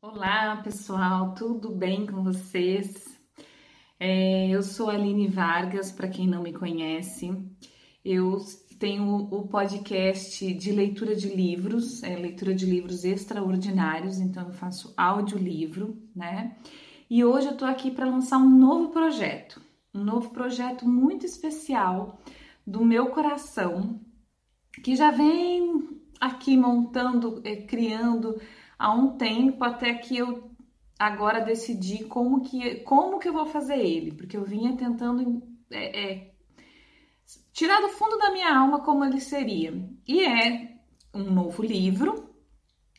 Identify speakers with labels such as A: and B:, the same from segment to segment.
A: Olá pessoal, tudo bem com vocês? É, eu sou Aline Vargas, para quem não me conhece. Eu tenho o podcast de leitura de livros, é, leitura de livros extraordinários, então eu faço audiolivro, né? E hoje eu tô aqui para lançar um novo projeto, um novo projeto muito especial do meu coração, que já vem aqui montando, é, criando há um tempo até que eu agora decidi como que, como que eu vou fazer ele, porque eu vinha tentando é, é, tirar do fundo da minha alma como ele seria. E é um novo livro,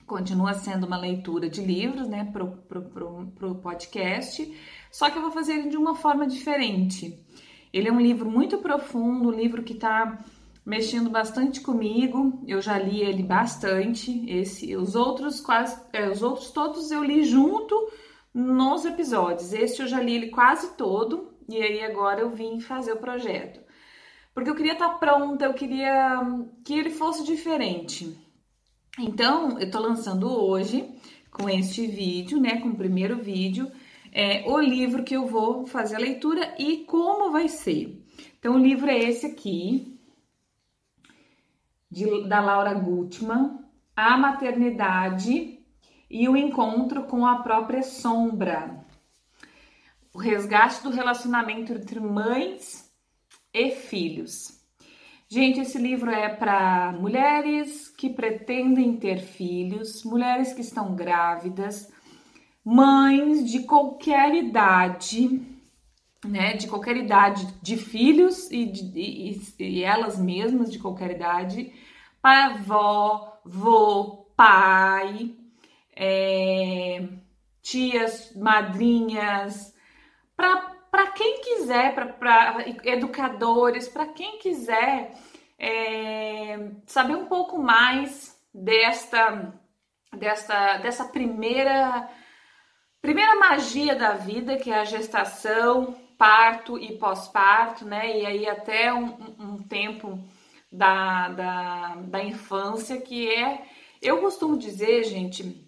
A: continua sendo uma leitura de livros, né, pro, pro, pro, pro podcast, só que eu vou fazer ele de uma forma diferente. Ele é um livro muito profundo, um livro que está mexendo bastante comigo. Eu já li ele bastante. Esse, os outros quase, é, os outros todos eu li junto nos episódios. Esse eu já li ele quase todo e aí agora eu vim fazer o projeto. Porque eu queria estar tá pronta, eu queria que ele fosse diferente. Então, eu tô lançando hoje com este vídeo, né, com o primeiro vídeo, é, o livro que eu vou fazer a leitura e como vai ser. Então, o livro é esse aqui, de, da Laura Gutman, A Maternidade e o Encontro com a Própria Sombra. O resgate do relacionamento entre mães e filhos. Gente, esse livro é para mulheres que pretendem ter filhos, mulheres que estão grávidas, mães de qualquer idade, né, de qualquer idade, de filhos e, de, e, e elas mesmas de qualquer idade, para avó, vô, pai, é, tias, madrinhas, para quem quiser, para educadores, para quem quiser é, saber um pouco mais desta, desta, dessa primeira primeira magia da vida, que é a gestação, parto e pós-parto, né? E aí até um, um tempo da, da, da infância, que é, eu costumo dizer, gente,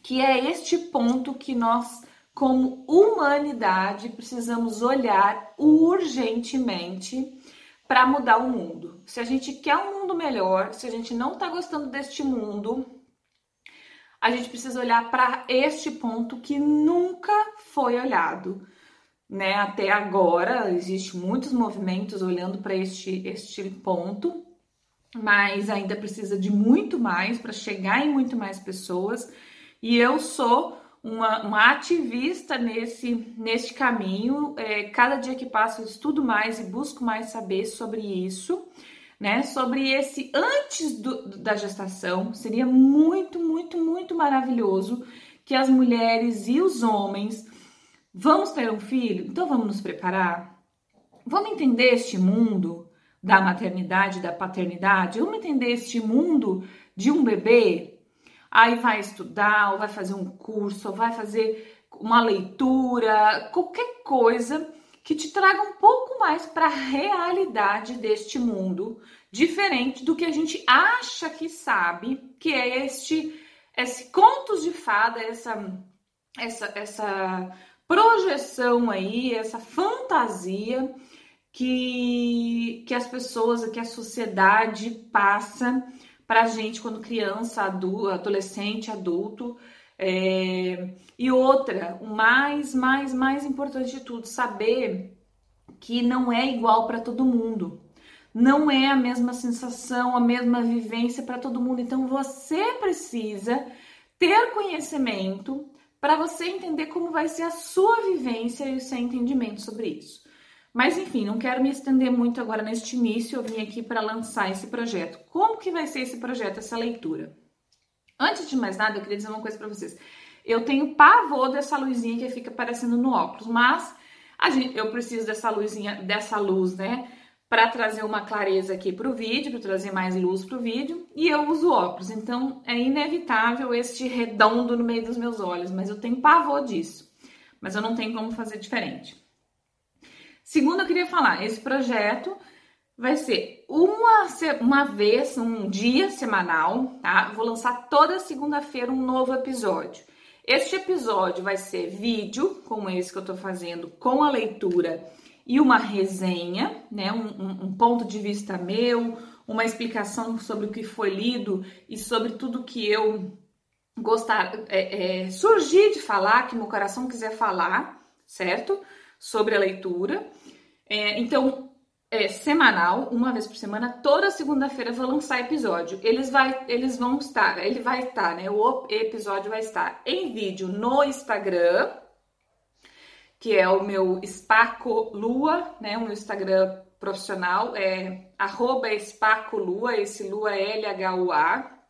A: que é este ponto que nós, como humanidade, precisamos olhar urgentemente para mudar o mundo. Se a gente quer um mundo melhor, se a gente não está gostando deste mundo, a gente precisa olhar para este ponto que nunca foi olhado. Né? Até agora, existe muitos movimentos olhando para este, este ponto, mas ainda precisa de muito mais para chegar em muito mais pessoas. E eu sou uma, uma ativista nesse, nesse caminho. É, cada dia que passa, eu estudo mais e busco mais saber sobre isso né? Sobre esse antes do, da gestação, seria muito, muito, muito maravilhoso que as mulheres e os homens vamos ter um filho, então vamos nos preparar. Vamos entender este mundo da maternidade, da paternidade, vamos entender este mundo de um bebê. Aí vai estudar, ou vai fazer um curso, ou vai fazer uma leitura, qualquer coisa que te traga um pouco mais para a realidade deste mundo, diferente do que a gente acha que sabe, que é este esse contos de fada, essa essa essa projeção aí, essa fantasia que que as pessoas, que a sociedade passa para a gente quando criança, adulto, adolescente, adulto. É... E outra, o mais, mais, mais importante de tudo, saber que não é igual para todo mundo não é a mesma sensação, a mesma vivência para todo mundo. Então você precisa ter conhecimento para você entender como vai ser a sua vivência e o seu entendimento sobre isso. Mas enfim, não quero me estender muito agora neste início, eu vim aqui para lançar esse projeto. Como que vai ser esse projeto, essa leitura? Antes de mais nada, eu queria dizer uma coisa para vocês. Eu tenho pavor dessa luzinha que fica aparecendo no óculos, mas gente, eu preciso dessa luzinha, dessa luz, né? Para trazer uma clareza aqui para o vídeo, para trazer mais luz para o vídeo, e eu uso óculos, então é inevitável este redondo no meio dos meus olhos, mas eu tenho pavor disso, mas eu não tenho como fazer diferente. Segundo, eu queria falar, esse projeto vai ser uma, uma vez, um dia semanal, tá? vou lançar toda segunda-feira um novo episódio. Este episódio vai ser vídeo, como esse que eu tô fazendo, com a leitura e uma resenha, né? Um, um, ponto de vista meu, uma explicação sobre o que foi lido e sobre tudo que eu gostar, é, é, surgir de falar, que meu coração quiser falar, certo? Sobre a leitura. É, então, é semanal, uma vez por semana, toda segunda-feira vou lançar episódio. Eles, vai, eles vão estar, ele vai estar, né? O episódio vai estar em vídeo no Instagram, que é o meu Spaco Lua, né? O meu Instagram profissional é arroba esse Lua é L-H-U-A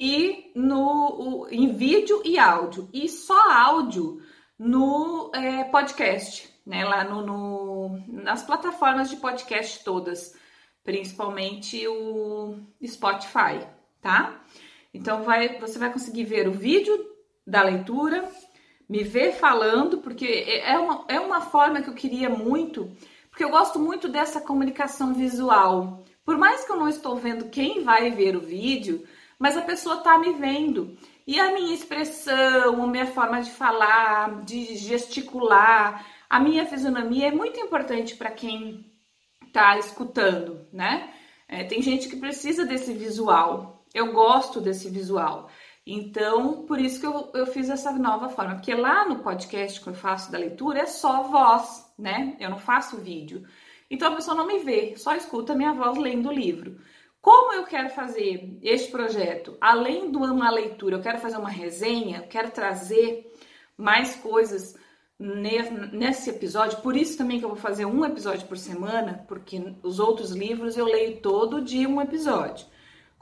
A: e no, em vídeo e áudio, e só áudio no é, podcast, né? Lá no, no, nas plataformas de podcast todas, principalmente o Spotify, tá? Então vai, você vai conseguir ver o vídeo da leitura, me ver falando, porque é, é uma, é uma forma que eu queria muito, porque eu gosto muito dessa comunicação visual. Por mais que eu não estou vendo quem vai ver o vídeo, mas a pessoa tá me vendo. E a minha expressão, a minha forma de falar, de gesticular, a minha fisionomia é muito importante para quem tá escutando, né? É, tem gente que precisa desse visual. Eu gosto desse visual. Então, por isso que eu, eu fiz essa nova forma. Porque lá no podcast que eu faço da leitura é só voz, né? Eu não faço vídeo. Então a pessoa não me vê, só escuta a minha voz lendo o livro. Como eu quero fazer este projeto? Além de uma leitura, eu quero fazer uma resenha, eu quero trazer mais coisas nesse episódio. Por isso também que eu vou fazer um episódio por semana, porque os outros livros eu leio todo dia um episódio.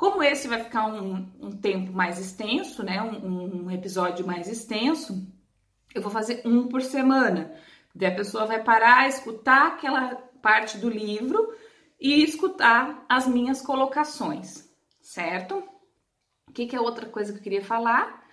A: Como esse vai ficar um, um tempo mais extenso, né? Um, um, episódio mais extenso, eu vou fazer um por semana. Daí a pessoa vai parar, escutar aquela parte do livro e escutar as minhas colocações, certo? O que, que é outra coisa que eu queria falar?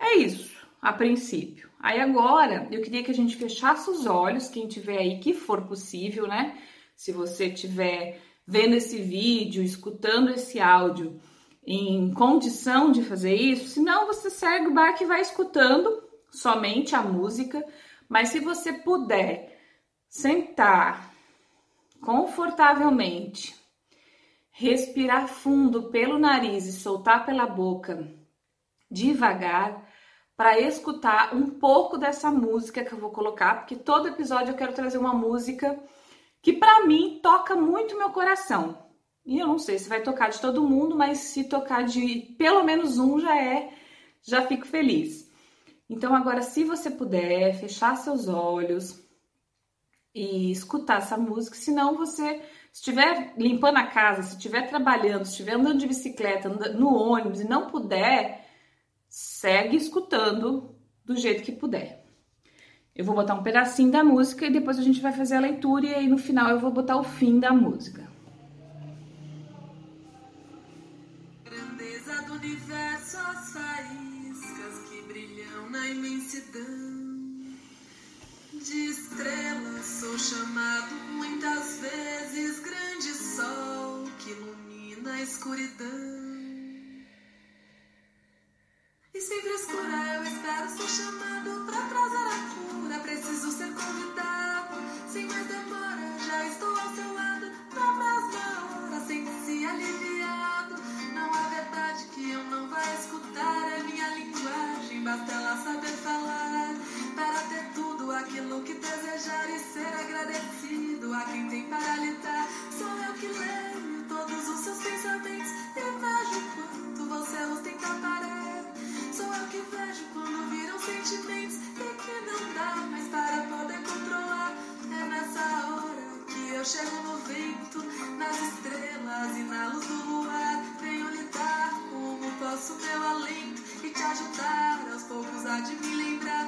A: É isso, a princípio. Aí agora eu queria que a gente fechasse os olhos, quem tiver aí, que for possível, né? Se você tiver vendo esse vídeo, escutando esse áudio em condição de fazer isso, senão você segue o barco e vai escutando somente a música, mas se você puder sentar confortavelmente, respirar fundo pelo nariz e soltar pela boca devagar para escutar um pouco dessa música que eu vou colocar, porque todo episódio eu quero trazer uma música que para mim toca muito meu coração. E eu não sei se vai tocar de todo mundo, mas se tocar de pelo menos um já é, já fico feliz. Então agora se você puder fechar seus olhos, e escutar essa música, senão você estiver limpando a casa, se estiver trabalhando, se estiver andando de bicicleta, no ônibus e não puder, segue escutando do jeito que puder. Eu vou botar um pedacinho da música e depois a gente vai fazer a leitura e aí no final eu vou botar o fim da música.
B: Grandeza do universo, as faíscas que brilham na imensidão de estrelas sou chamado muitas vezes grande sol que ilumina a escuridão. E sem frescura eu espero ser chamado pra trazer a cura. Preciso ser convidado, sem mais demora, já estou ao seu lado. Na mesma hora, sente-se aliviado. Não há verdade que eu não vá escutar. É minha linguagem, basta ela saber falar para ter tudo aquilo que desejar e ser agradecido a quem tem para lhe dar. Sou eu que leio todos os seus pensamentos e vejo quanto você os tem parar. Sou eu que vejo quando viram sentimentos e que não dá mais para poder controlar. É nessa hora que eu chego no vento, nas estrelas e na luz do luar. Venho lhe dar como posso meu alento e te ajudar aos poucos a de me lembrar.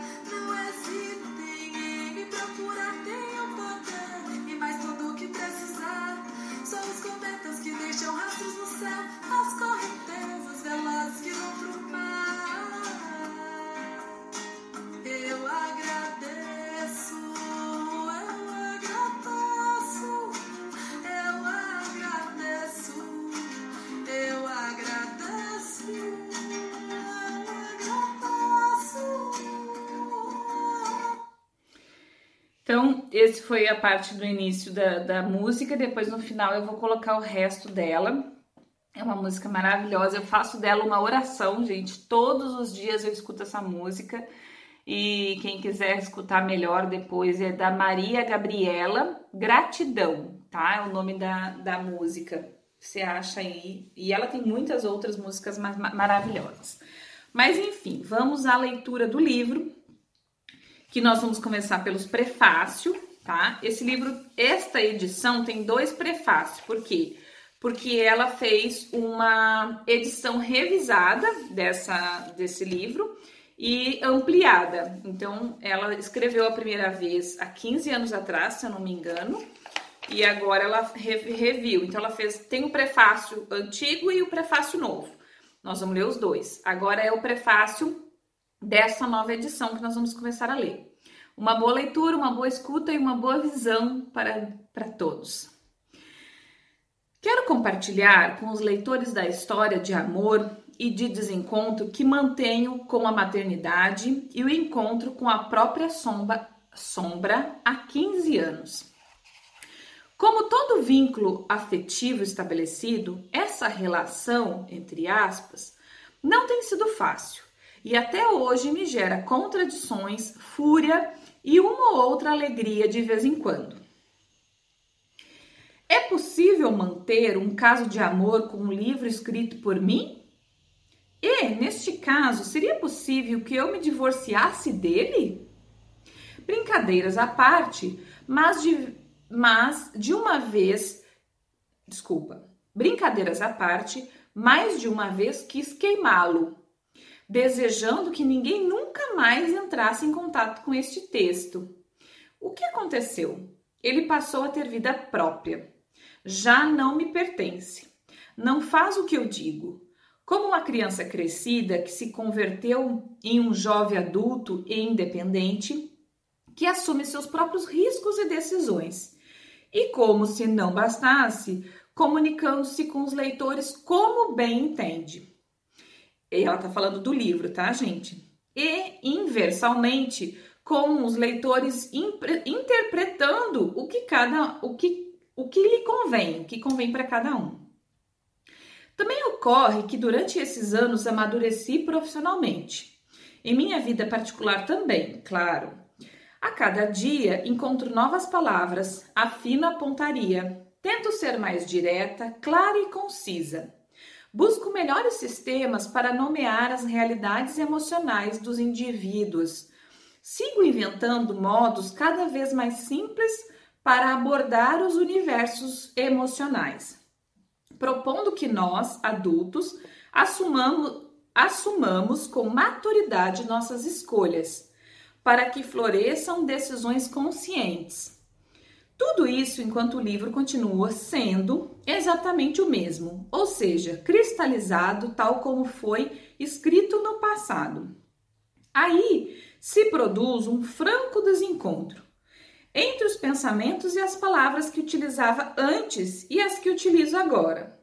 A: Esse foi a parte do início da, da música. Depois, no final, eu vou colocar o resto dela. É uma música maravilhosa. Eu faço dela uma oração, gente. Todos os dias eu escuto essa música. E quem quiser escutar melhor depois é da Maria Gabriela Gratidão, tá? É o nome da, da música. Você acha aí. E ela tem muitas outras músicas maravilhosas. Mas enfim, vamos à leitura do livro que nós vamos começar pelos prefácios, tá? Esse livro, esta edição tem dois prefácios, por quê? Porque ela fez uma edição revisada dessa, desse livro e ampliada. Então, ela escreveu a primeira vez há 15 anos atrás, se eu não me engano, e agora ela reviu. Então, ela fez, tem o prefácio antigo e o prefácio novo. Nós vamos ler os dois. Agora é o prefácio dessa nova edição que nós vamos começar a ler. Uma boa leitura, uma boa escuta e uma boa visão para, para todos. Quero compartilhar com os leitores da história de amor e de desencontro que mantenho com a maternidade e o encontro com a própria sombra, sombra há 15 anos. Como todo vínculo afetivo estabelecido, essa relação, entre aspas, não tem sido fácil e até hoje me gera contradições, fúria e uma ou outra alegria de vez em quando. É possível manter um caso de amor com um livro escrito por mim? E, neste caso, seria possível que eu me divorciasse dele? Brincadeiras à parte, mas de, mas de uma vez, desculpa, brincadeiras à parte, mais de uma vez quis queimá-lo desejando que ninguém nunca mais entrasse em contato com este texto. O que aconteceu? Ele passou a ter vida própria. Já não me pertence. Não faz o que eu digo. Como uma criança crescida que se converteu em um jovem adulto e independente, que assume seus próprios riscos e decisões. E como se não bastasse, comunicando-se com os leitores como bem entende. E ela tá falando do livro, tá, gente? E inversalmente, com os leitores interpretando o que cada o que o que lhe convém, o que convém para cada um. Também ocorre que durante esses anos amadureci profissionalmente. Em minha vida particular também, claro. A cada dia encontro novas palavras, afino a pontaria, tento ser mais direta, clara e concisa. Busco melhores sistemas para nomear as realidades emocionais dos indivíduos. Sigo inventando modos cada vez mais simples para abordar os universos emocionais, propondo que nós, adultos, assumamos, assumamos com maturidade nossas escolhas, para que floresçam decisões conscientes tudo isso enquanto o livro continua sendo exatamente o mesmo, ou seja, cristalizado tal como foi escrito no passado. Aí se produz um franco desencontro entre os pensamentos e as palavras que utilizava antes e as que utilizo agora.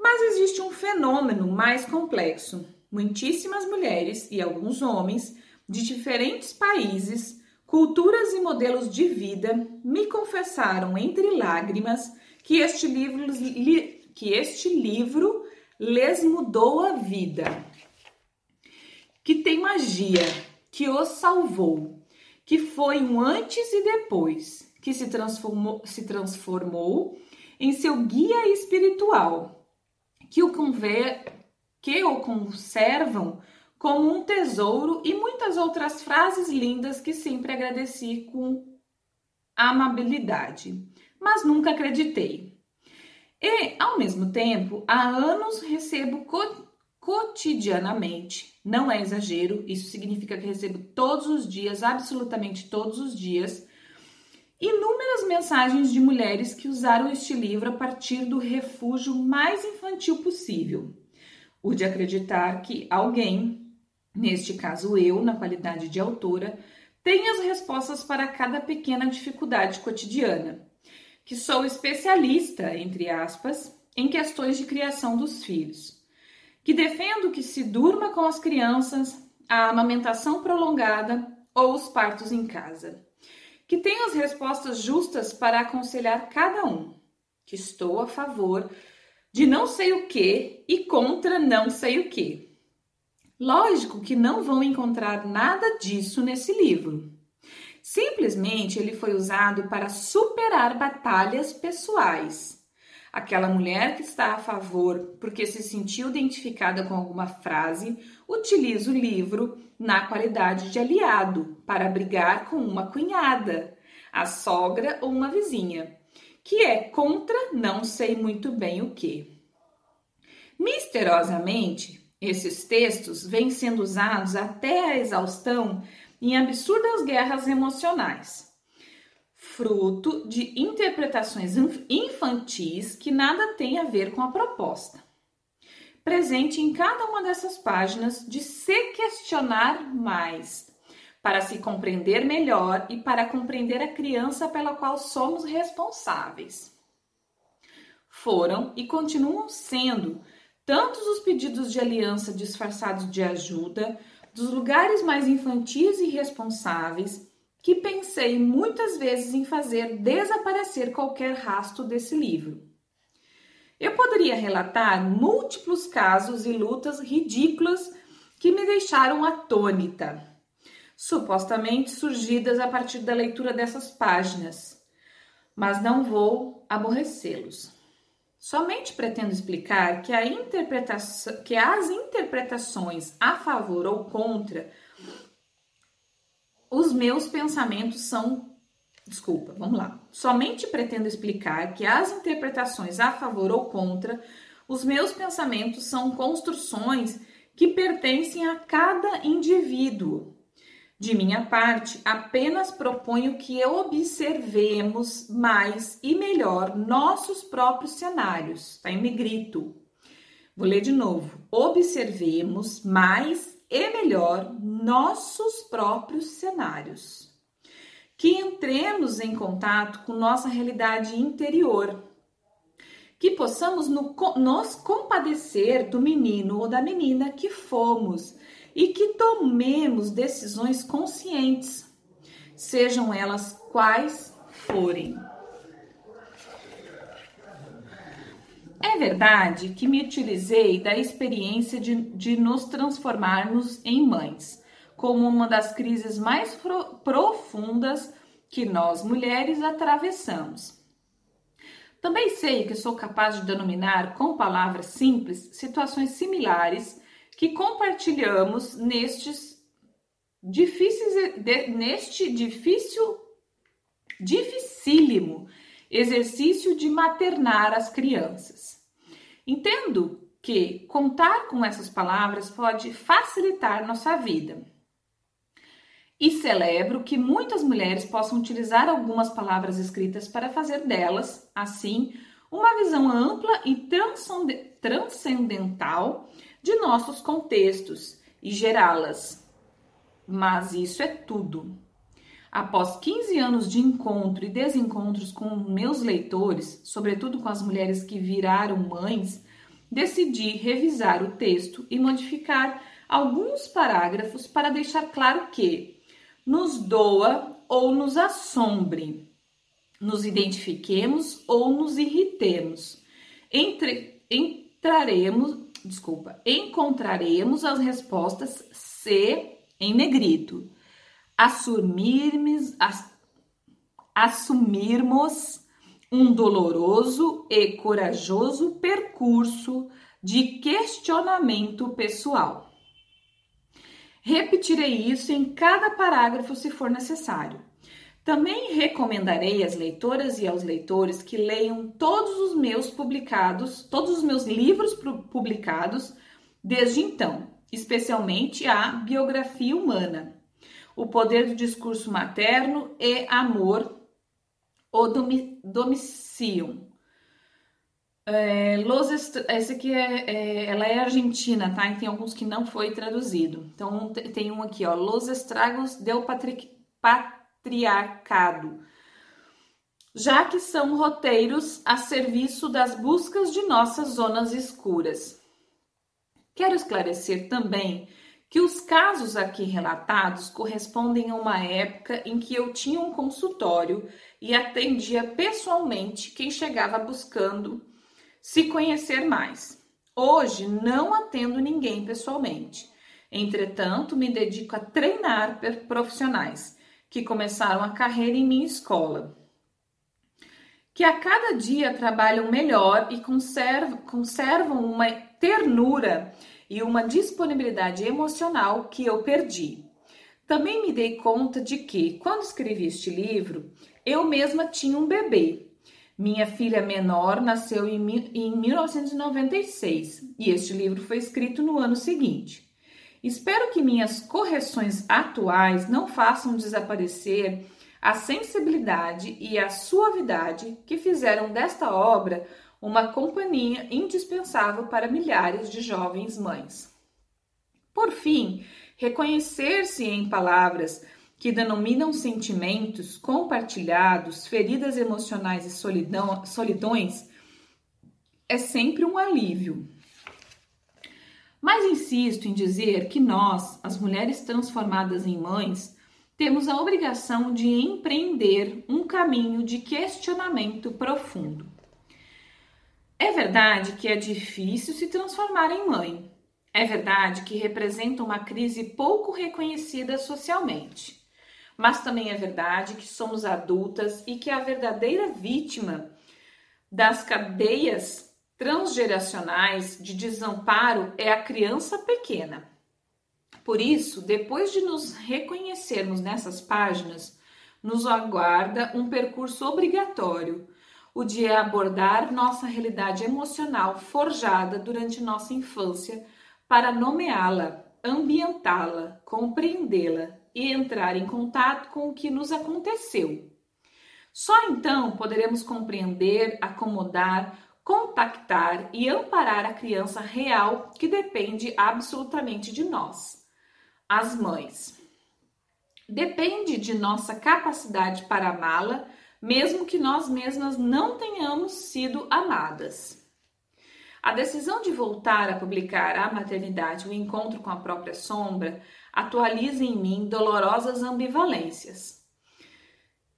A: Mas existe um fenômeno mais complexo. Muitíssimas mulheres e alguns homens de diferentes países Culturas e modelos de vida me confessaram entre lágrimas que este livro, que este livro lhes mudou a vida, que tem magia, que os salvou, que foi um antes e depois, que se transformou, se transformou em seu guia espiritual, que o, conver, que o conservam como um tesouro e muitas outras frases lindas que sempre agradeci com amabilidade, mas nunca acreditei. E, ao mesmo tempo, há anos recebo co cotidianamente, não é exagero, isso significa que recebo todos os dias, absolutamente todos os dias, inúmeras mensagens de mulheres que usaram este livro a partir do refúgio mais infantil possível. O de acreditar que alguém neste caso eu, na qualidade de autora, tenho as respostas para cada pequena dificuldade cotidiana, que sou especialista, entre aspas, em questões de criação dos filhos, que defendo que se durma com as crianças, a amamentação prolongada ou os partos em casa, que tenho as respostas justas para aconselhar cada um, que estou a favor de não sei o que e contra não sei o que. Lógico que não vão encontrar nada disso nesse livro. Simplesmente ele foi usado para superar batalhas pessoais. Aquela mulher que está a favor porque se sentiu identificada com alguma frase utiliza o livro na qualidade de aliado para brigar com uma cunhada, a sogra ou uma vizinha, que é contra não sei muito bem o que. Misteriosamente, esses textos vêm sendo usados até a exaustão em absurdas guerras emocionais, fruto de interpretações infantis que nada têm a ver com a proposta. Presente em cada uma dessas páginas de se questionar mais, para se compreender melhor e para compreender a criança pela qual somos responsáveis. Foram e continuam sendo tantos os pedidos de aliança disfarçados de ajuda, dos lugares mais infantis e responsáveis, que pensei muitas vezes em fazer desaparecer qualquer rastro desse livro. Eu poderia relatar múltiplos casos e lutas ridículas que me deixaram atônita, supostamente surgidas a partir da leitura dessas páginas, mas não vou aborrecê-los. Somente pretendo explicar que, que as interpretações a favor ou contra os meus pensamentos são. Desculpa, vamos lá. Somente pretendo explicar que as interpretações a favor ou contra os meus pensamentos são construções que pertencem a cada indivíduo de minha parte, apenas proponho que observemos mais e melhor nossos próprios cenários. Está em negrito. Vou ler de novo. Observemos mais e melhor nossos próprios cenários. Que entremos em contato com nossa realidade interior. Que possamos no, nos compadecer do menino ou da menina que fomos e que tomemos decisões conscientes, sejam elas quais forem. É verdade que me utilizei da experiência de, de nos transformarmos em mães, como uma das crises mais profundas que nós mulheres atravessamos. Também sei que sou capaz de denominar com palavras simples situações similares que compartilhamos nestes difíceis, de, neste difícil, dificílimo exercício de maternar as crianças. Entendo que contar com essas palavras pode facilitar nossa vida. E celebro que muitas mulheres possam utilizar algumas palavras escritas para fazer delas, assim, uma visão ampla e transcendental de nossos contextos e gerá-las. Mas isso é tudo. Após 15 anos de encontro e desencontros com meus leitores, sobretudo com as mulheres que viraram mães, decidi revisar o texto e modificar alguns parágrafos para deixar claro que nos doa ou nos assombre, nos identifiquemos ou nos irritemos. Entre, entraremos desculpa, encontraremos as respostas C em negrito. Assumirmos, as, assumirmos um doloroso e corajoso percurso de questionamento pessoal. Repetirei isso em cada parágrafo se for necessário. Também recomendarei às leitoras e aos leitores que leiam todos os meus publicados, todos os meus livros publicados desde então, especialmente a Biografia Humana, O Poder do Discurso Materno e Amor, o Domicium. É, Los aqui é, é, ela é argentina, tá? E tem alguns que não foi traduzido. Então tem um aqui, ó, Los Estragos del Patrick, Pat patriarcado, já que são roteiros a serviço das buscas de nossas zonas escuras. Quero esclarecer também que os casos aqui relatados correspondem a uma época em que eu tinha um consultório e atendia pessoalmente quem chegava buscando se conhecer mais. Hoje não atendo ninguém pessoalmente. Entretanto, me dedico a treinar profissionais que começaram a carreira em minha escola, que a cada dia trabalham melhor e conservam, conservam uma ternura e uma disponibilidade emocional que eu perdi. Também me dei conta de que, quando escrevi este livro, eu mesma tinha um bebê. Minha filha menor nasceu em, em 1996 e este livro foi escrito no ano seguinte. Espero que minhas correções atuais não façam desaparecer a sensibilidade e a suavidade que fizeram desta obra uma companhia indispensável para milhares de jovens mães. Por fim, reconhecer-se em palavras que denominam sentimentos compartilhados, feridas emocionais e solidão, solidões é sempre um alívio. Mas insisto em dizer que nós, as mulheres transformadas em mães, temos a obrigação de empreender um caminho de questionamento profundo. É verdade que é difícil se transformar em mãe. É verdade que representa uma crise pouco reconhecida socialmente. Mas também é verdade que somos adultas e que a verdadeira vítima das cadeias transgeracionais de desamparo é a criança pequena. Por isso, depois de nos reconhecermos nessas páginas, nos aguarda um percurso obrigatório, o de abordar nossa realidade emocional forjada durante nossa infância para nomeá-la, ambientá-la, compreendê-la e entrar em contato com o que nos aconteceu. Só então poderemos compreender, acomodar, contactar e amparar a criança real que depende absolutamente de nós as mães. Depende de nossa capacidade para amá-la, mesmo que nós mesmas não tenhamos sido amadas. A decisão de voltar a publicar A Maternidade, o encontro com a própria sombra, atualiza em mim dolorosas ambivalências.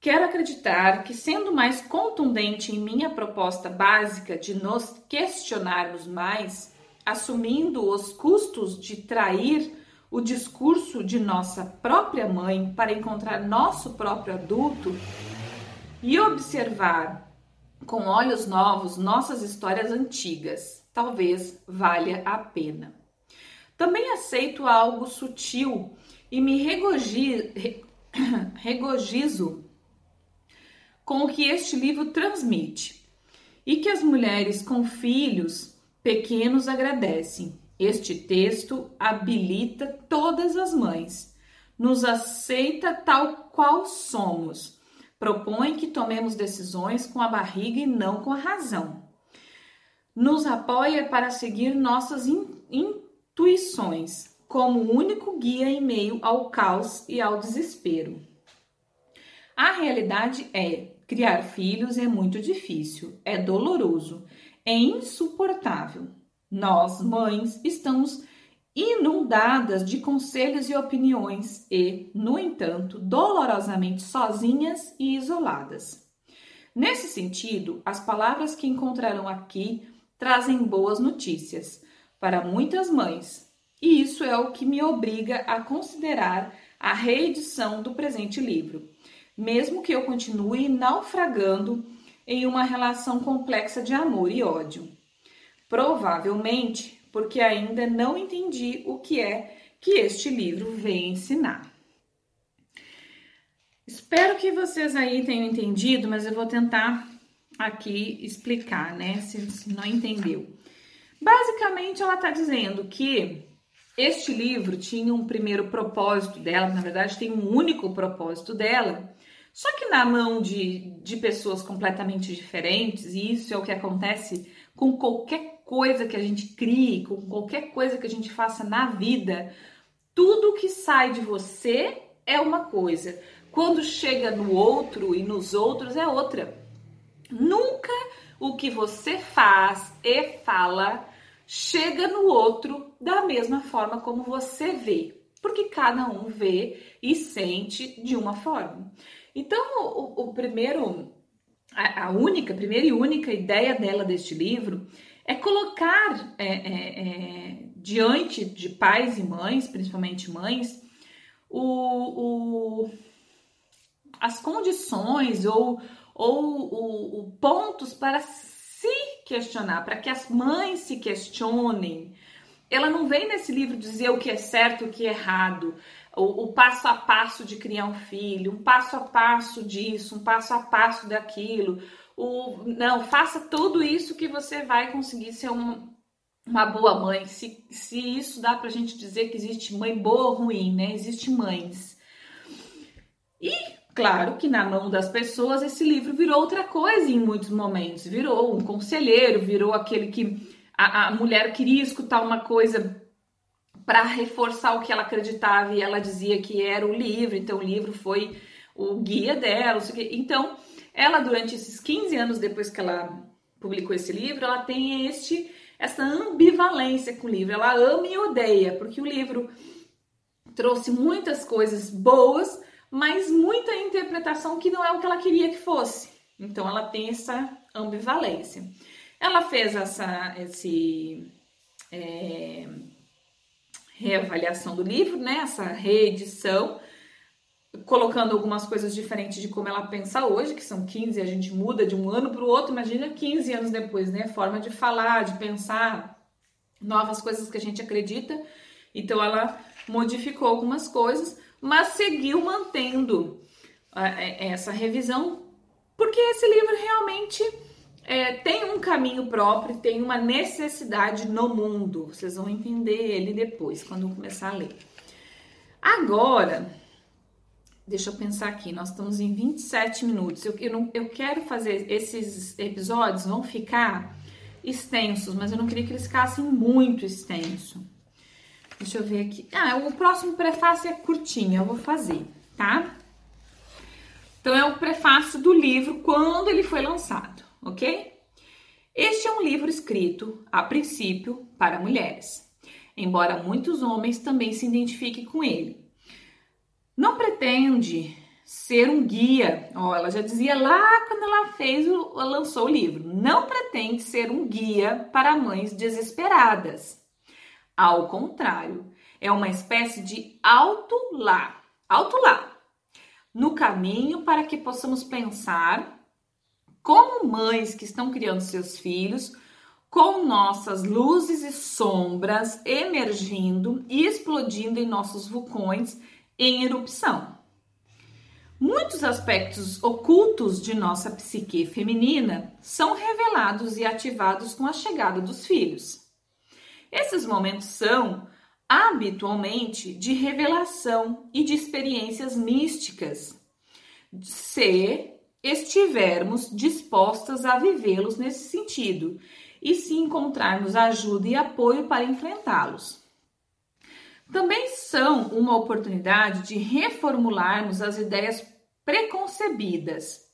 A: Quero acreditar que, sendo mais contundente em minha proposta básica de nos questionarmos mais, assumindo os custos de trair o discurso de nossa própria mãe para encontrar nosso próprio adulto e observar com olhos novos nossas histórias antigas. Talvez valha a pena. Também aceito algo sutil e me regozijo, com o que este livro transmite e que as mulheres com filhos pequenos agradecem. Este texto habilita todas as mães, nos aceita tal qual somos, propõe que tomemos decisões com a barriga e não com a razão. Nos apoia para seguir nossas intuições como único guia em meio ao caos e ao desespero. A realidade é: criar filhos é muito difícil, é doloroso, é insuportável. Nós, mães, estamos inundadas de conselhos e opiniões e, no entanto, dolorosamente sozinhas e isoladas. Nesse sentido, as palavras que encontrarão aqui trazem boas notícias para muitas mães, e isso é o que me obriga a considerar a reedição do presente livro, mesmo que eu continue naufragando em uma relação complexa de amor e ódio. Provavelmente porque ainda não entendi o que é que este livro vem ensinar. Espero que vocês aí tenham entendido, mas eu vou tentar aqui explicar, né? Se, se não entendeu. Basicamente, ela está dizendo que este livro tinha um primeiro propósito dela, na verdade, tem um único propósito dela, só que na mão de, de pessoas completamente diferentes, e isso é o que acontece com qualquer coisa que a gente crie, com qualquer coisa que a gente faça na vida, tudo que sai de você é uma coisa. Quando chega no outro e nos outros é outra. Nunca o que você faz e fala chega no outro da mesma forma como você vê, porque cada um vê e sente de uma forma. Então, o, o primeiro, a, a, única, primeira e única ideia dela deste livro é colocar é, é, é, diante de pais e mães, principalmente mães, o, o as condições ou, ou o, o pontos para se questionar, para que as mães se questionem. Ela não vem nesse livro dizer o que é certo o que é errado, o, o, passo a passo de criar um filho, um passo a passo disso, um passo a passo daquilo. O, não, faça tudo isso que você vai conseguir ser um, uma boa mãe. Se, se isso dá pra gente dizer que existe mãe boa ou ruim, né? Existe mães. E Claro que na mão das pessoas esse livro virou outra coisa em muitos momentos. Virou um conselheiro, virou aquele que a, a mulher queria escutar uma coisa para reforçar o que ela acreditava e ela dizia que era o livro, então o livro foi o guia dela. Então, ela, durante esses 15 anos depois que ela publicou esse livro, ela tem este essa ambivalência com o livro. Ela ama e odeia, porque o livro trouxe muitas coisas boas mas muita interpretação que não é o que ela queria que fosse. Então ela tem essa ambivalência. Ela fez essa esse, é, reavaliação do livro, né? Essa reedição, colocando algumas coisas diferentes de como ela pensa hoje, que são 15, a gente muda de um ano para o outro, imagina 15 anos depois, né? Forma de falar, de pensar, novas coisas que a gente acredita. Então ela modificou algumas coisas, mas seguiu mantendo é, essa revisão, porque esse livro realmente é, tem um caminho próprio, tem uma necessidade no mundo. Vocês vão entender ele depois, quando começar a ler. Agora, deixa eu pensar aqui, nós estamos em 27 minutos. Eu, eu, não, eu quero fazer esses episódios, vão ficar extensos, mas eu não queria que eles ficassem muito extensos. Deixa eu ver aqui. Ah, o próximo prefácio é curtinho, eu vou fazer, tá? Então, é o prefácio do livro quando ele foi lançado, ok? Este é um livro escrito, a princípio, para mulheres, embora muitos homens também se identifiquem com ele. Não pretende ser um guia, ó, ela já dizia lá quando ela fez lançou o livro, não pretende ser um guia para mães desesperadas ao contrário, é uma espécie de alto lá, alto lá, no caminho para que possamos pensar como mães que estão criando seus filhos com nossas luzes e sombras emergindo e explodindo em nossos vulcões em erupção. Muitos aspectos ocultos de nossa psique feminina são revelados e ativados com a chegada dos filhos. Esses momentos são habitualmente de revelação e de experiências místicas, se estivermos dispostas a vivê-los nesse sentido e se encontrarmos ajuda e apoio para enfrentá-los. Também são uma oportunidade de reformularmos as ideias preconcebidas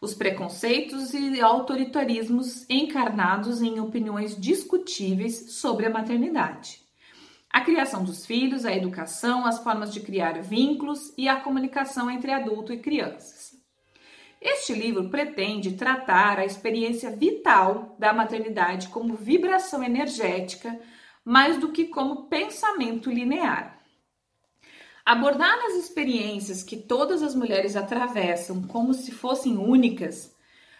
A: os preconceitos e autoritarismos encarnados em opiniões discutíveis sobre a maternidade. A criação dos filhos, a educação, as formas de criar vínculos e a comunicação entre adulto e crianças. Este livro pretende tratar a experiência vital da maternidade como vibração energética, mais do que como pensamento linear. Abordar as experiências que todas as mulheres atravessam como se fossem únicas,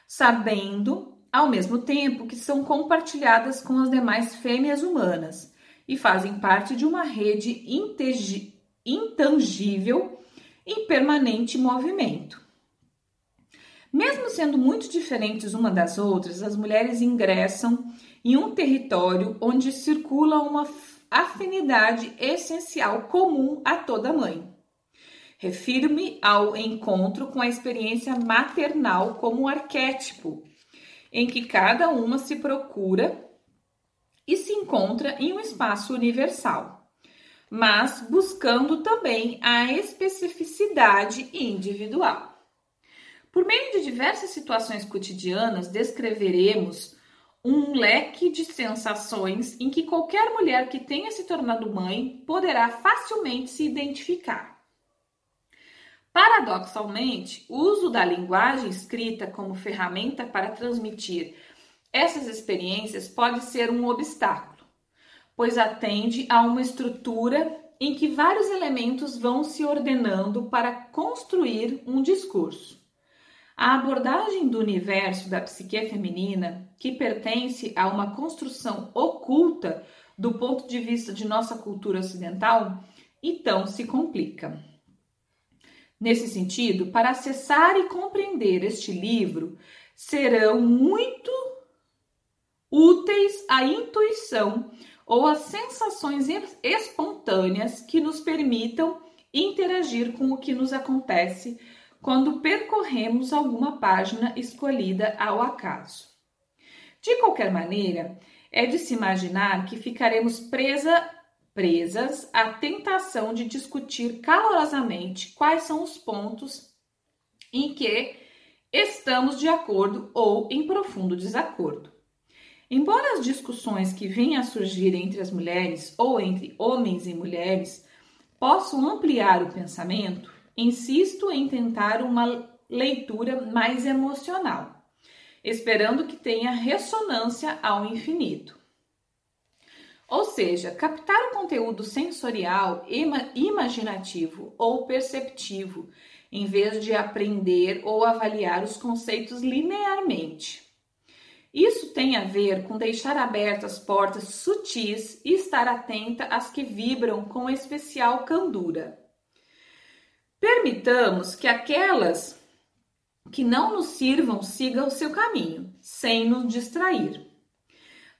A: sabendo ao mesmo tempo que são compartilhadas com as demais fêmeas humanas e fazem parte de uma rede intangível em permanente movimento. Mesmo sendo muito diferentes uma das outras, as mulheres ingressam em um território onde circula uma afinidade essencial comum a toda mãe. Refiro-me ao encontro com a experiência maternal como arquétipo, em que cada uma se procura e se encontra em um espaço universal, mas buscando também a especificidade individual. Por meio de diversas situações cotidianas, descreveremos um leque de sensações em que qualquer mulher que tenha se tornado mãe poderá facilmente se identificar. Paradoxalmente, o uso da linguagem escrita como ferramenta para transmitir essas experiências pode ser um obstáculo, pois atende a uma estrutura em que vários elementos vão se ordenando para construir um discurso. A abordagem do universo da psique feminina, que pertence a uma construção oculta do ponto de vista de nossa cultura ocidental, então se complica. Nesse sentido, para acessar e compreender este livro, serão muito úteis a intuição ou as sensações espontâneas que nos permitam interagir com o que nos acontece quando percorremos alguma página escolhida ao acaso. De qualquer maneira, é de se imaginar que ficaremos presa, presas à tentação de discutir calorosamente quais são os pontos em que estamos de acordo ou em profundo desacordo. Embora as discussões que venham a surgir entre as mulheres ou entre homens e mulheres possam ampliar o pensamento, insisto em tentar uma leitura mais emocional, esperando que tenha ressonância ao infinito. Ou seja, captar o conteúdo sensorial, imaginativo ou perceptivo, em vez de aprender ou avaliar os conceitos linearmente. Isso tem a ver com deixar abertas portas sutis e estar atenta às que vibram com especial candura. Permitamos que aquelas que não nos sirvam sigam o seu caminho, sem nos distrair.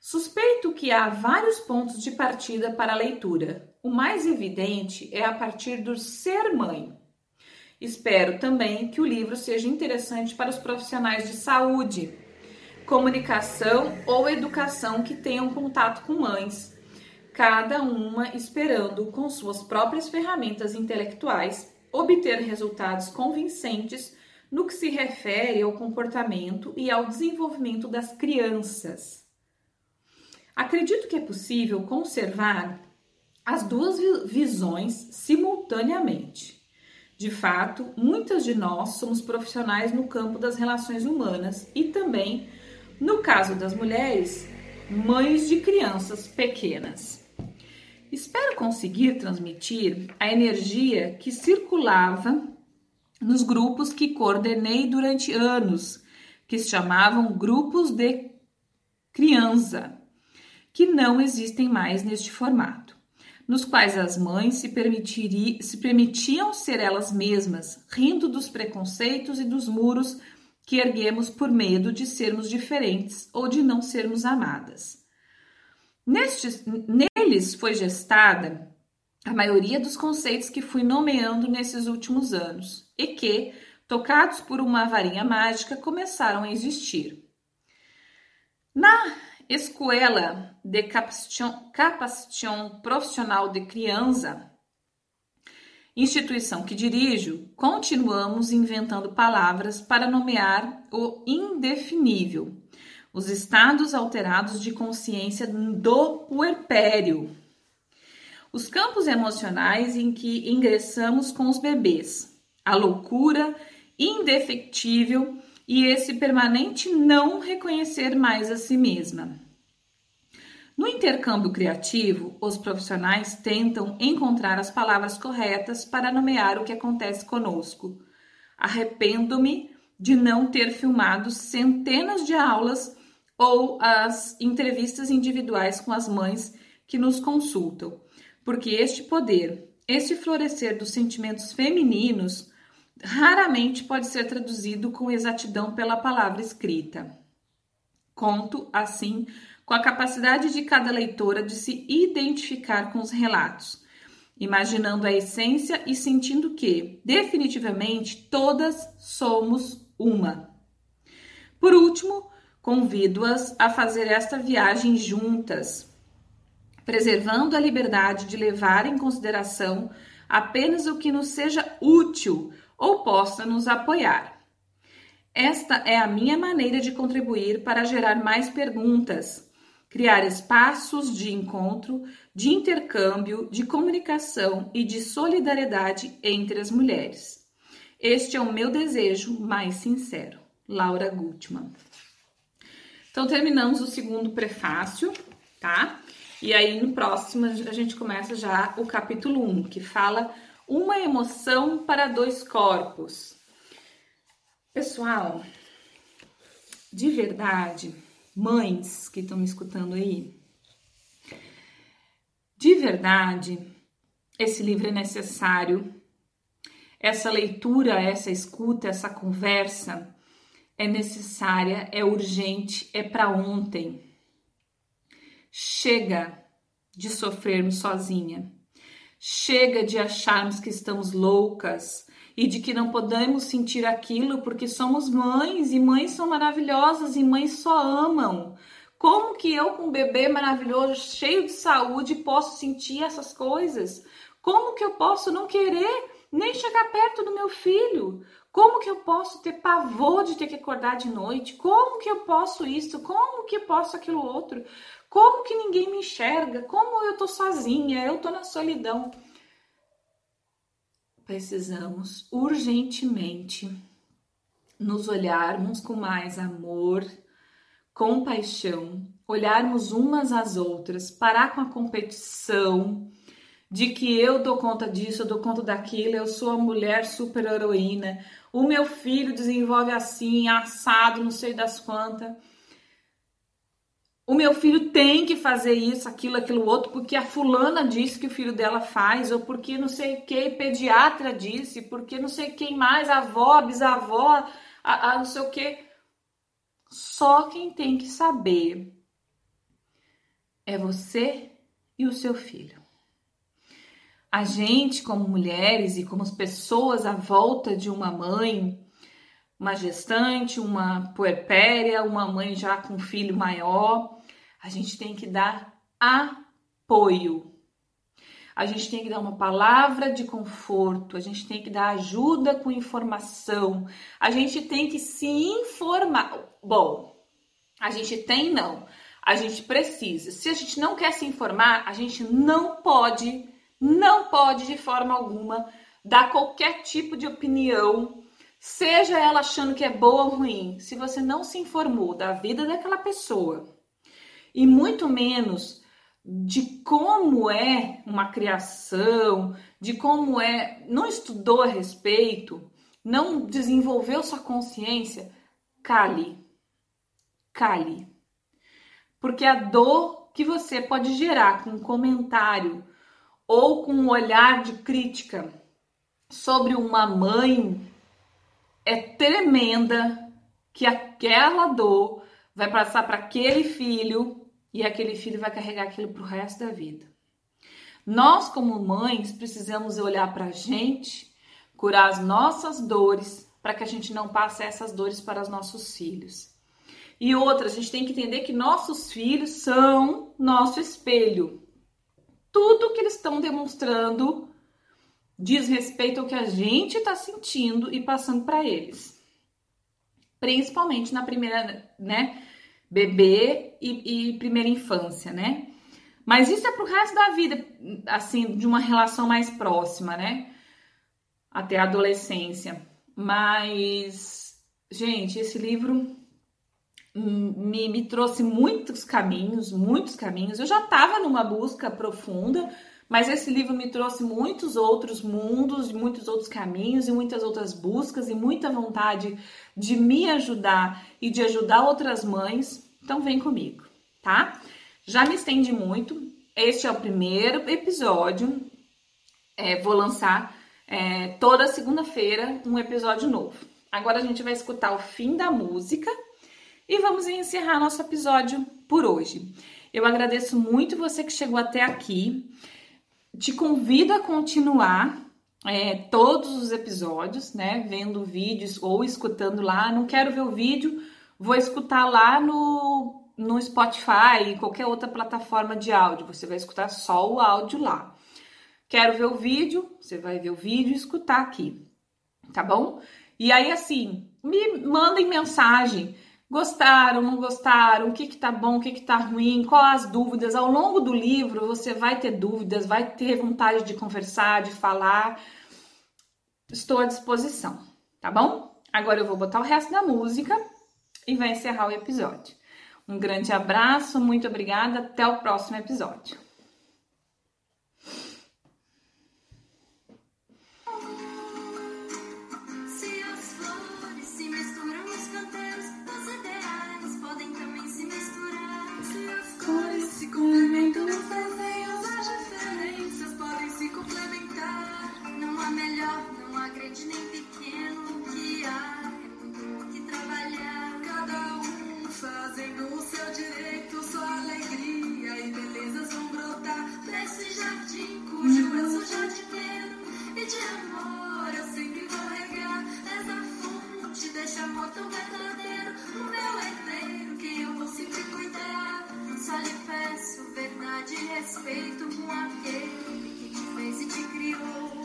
A: Suspeito que há vários pontos de partida para a leitura. O mais evidente é a partir do ser mãe. Espero também que o livro seja interessante para os profissionais de saúde, comunicação ou educação que tenham contato com mães, cada uma esperando com suas próprias ferramentas intelectuais obter resultados convincentes no que se refere ao comportamento e ao desenvolvimento das crianças. Acredito que é possível conservar as duas visões simultaneamente. De fato, muitas de nós somos profissionais no campo das relações humanas e também, no caso das mulheres, mães de crianças pequenas. Espero conseguir transmitir a energia que circulava nos grupos que coordenei durante anos, que se chamavam grupos de criança, que não existem mais neste formato, nos quais as mães se, se permitiam ser elas mesmas, rindo dos preconceitos e dos muros que erguemos por medo de sermos diferentes ou de não sermos amadas. Nestes, neles foi gestada a maioria dos conceitos que fui nomeando nesses últimos anos e que, tocados por uma varinha mágica, começaram a existir. Na Escola de Capacitação Profissional de Criança, instituição que dirijo, continuamos inventando palavras para nomear o indefinível os estados alterados de consciência do puerpério, os campos emocionais em que ingressamos com os bebês, a loucura indefectível e esse permanente não reconhecer mais a si mesma. No intercâmbio criativo, os profissionais tentam encontrar as palavras corretas para nomear o que acontece conosco. Arrependo-me de não ter filmado centenas de aulas ou as entrevistas individuais com as mães que nos consultam, porque este poder, este florescer dos sentimentos femininos, raramente pode ser traduzido com exatidão pela palavra escrita. Conto, assim, com a capacidade de cada leitora de se identificar com os relatos, imaginando a essência e sentindo que, definitivamente, todas somos uma. Por último, Convido-as a fazer esta viagem juntas, preservando a liberdade de levar em consideração apenas o que nos seja útil ou possa nos apoiar. Esta é a minha maneira de contribuir para gerar mais perguntas, criar espaços de encontro, de intercâmbio, de comunicação e de solidariedade entre as mulheres. Este é o meu desejo mais sincero. Laura Gutmann. Então, terminamos o segundo prefácio, tá? E aí, no próximo, a gente começa já o capítulo 1, que fala uma emoção para dois corpos. Pessoal, de verdade, mães que estão me escutando aí, de verdade, esse livro é necessário. Essa leitura, essa escuta, essa conversa é necessária, é urgente, é para ontem. Chega de sofrermos sozinha. Chega de acharmos que estamos loucas e de que não podemos sentir aquilo porque somos mães e mães são maravilhosas e mães só amam. Como que eu, com um bebê maravilhoso, cheio de saúde, posso sentir essas coisas? Como que eu posso não querer nem chegar perto do meu filho? Como que eu posso ter pavor de ter que acordar de noite? Como que eu posso isso? Como que eu posso aquilo outro? Como que ninguém me enxerga? Como eu tô sozinha? Eu tô na solidão. Precisamos urgentemente nos olharmos com mais amor, compaixão, olharmos umas às outras, parar com a competição de que eu dou conta disso, eu dou conta daquilo, eu sou a mulher super heroína, o meu filho desenvolve assim, assado, não sei das quantas o meu filho tem que fazer isso, aquilo, aquilo outro, porque a fulana disse que o filho dela faz, ou porque não sei quem pediatra disse, porque não sei quem mais, avó, bisavó, a, a não sei o que. Só quem tem que saber é você e o seu filho. A gente, como mulheres e como pessoas à volta de uma mãe, uma gestante, uma puerpéria, uma mãe já com filho maior, a gente tem que dar apoio. A gente tem que dar uma palavra de conforto, a gente tem que dar ajuda com informação, a gente tem que se informar. Bom, a gente tem não, a gente precisa. Se a gente não quer se informar, a gente não pode, não pode de forma alguma dar qualquer tipo de opinião, seja ela achando que é boa ou ruim. Se você não se informou da vida daquela pessoa, e muito menos de como é uma criação, de como é, não estudou a respeito, não desenvolveu sua consciência, cale. Cale. Porque a dor que você pode gerar com um comentário ou com um olhar de crítica sobre uma mãe é tremenda que aquela dor vai passar para aquele filho e aquele filho vai carregar aquilo para o resto da vida. Nós, como mães, precisamos olhar para a gente, curar as nossas dores, para que a gente não passe essas dores para os nossos filhos. E outra, a gente tem que entender que nossos filhos são nosso espelho. Tudo que eles estão demonstrando diz respeito ao que a gente está sentindo e passando para eles. Principalmente na primeira, né? bebê e, e primeira infância, né? Mas isso é pro resto da vida, assim, de uma relação mais próxima, né? Até a adolescência. Mas, gente, esse livro me, me trouxe muitos caminhos, muitos caminhos. Eu já estava numa busca profunda, mas esse livro me trouxe muitos outros mundos, muitos outros caminhos e muitas outras buscas e muita vontade de me ajudar e de ajudar outras mães. Então vem comigo, tá? Já me estendi muito. Este é o primeiro episódio. É, vou lançar é, toda segunda-feira um episódio novo. Agora a gente vai escutar o fim da música e vamos encerrar nosso episódio por hoje. Eu agradeço muito você que chegou até aqui. Te convido a continuar é, todos os episódios, né? Vendo vídeos ou escutando lá. Não quero ver o vídeo, vou escutar lá no, no Spotify e qualquer outra plataforma de áudio. Você vai escutar só o áudio lá. Quero ver o vídeo, você vai ver o vídeo e escutar aqui, tá bom? E aí, assim, me mandem mensagem. Gostaram, não gostaram? O que que tá bom, o que que tá ruim? Quais as dúvidas? Ao longo do livro você vai ter dúvidas, vai ter vontade de conversar, de falar. Estou à disposição, tá bom? Agora eu vou botar o resto da música e vai encerrar o episódio. Um grande abraço, muito obrigada, até o próximo episódio.
B: Grande nem pequeno. Que há que trabalhar. Cada um fazendo o seu direito, sua alegria e belezas vão brotar nesse jardim cujo eu sou jardineiro. E de amor eu sempre vou regar essa fonte deste amor tão verdadeiro. O meu herdeiro, que eu vou sempre cuidar. Só lhe peço verdade e respeito com aquele que te fez e te criou.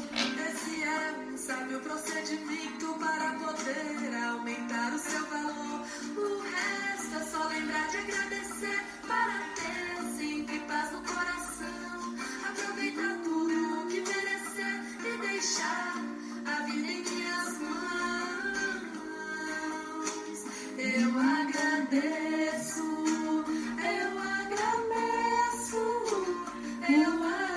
B: Um sábio procedimento para poder aumentar o seu valor. O resto é só lembrar de agradecer para ter sempre paz no coração. Aproveitar tudo o que merecer e deixar a vida em minhas mãos. Eu agradeço, eu agradeço, eu agradeço,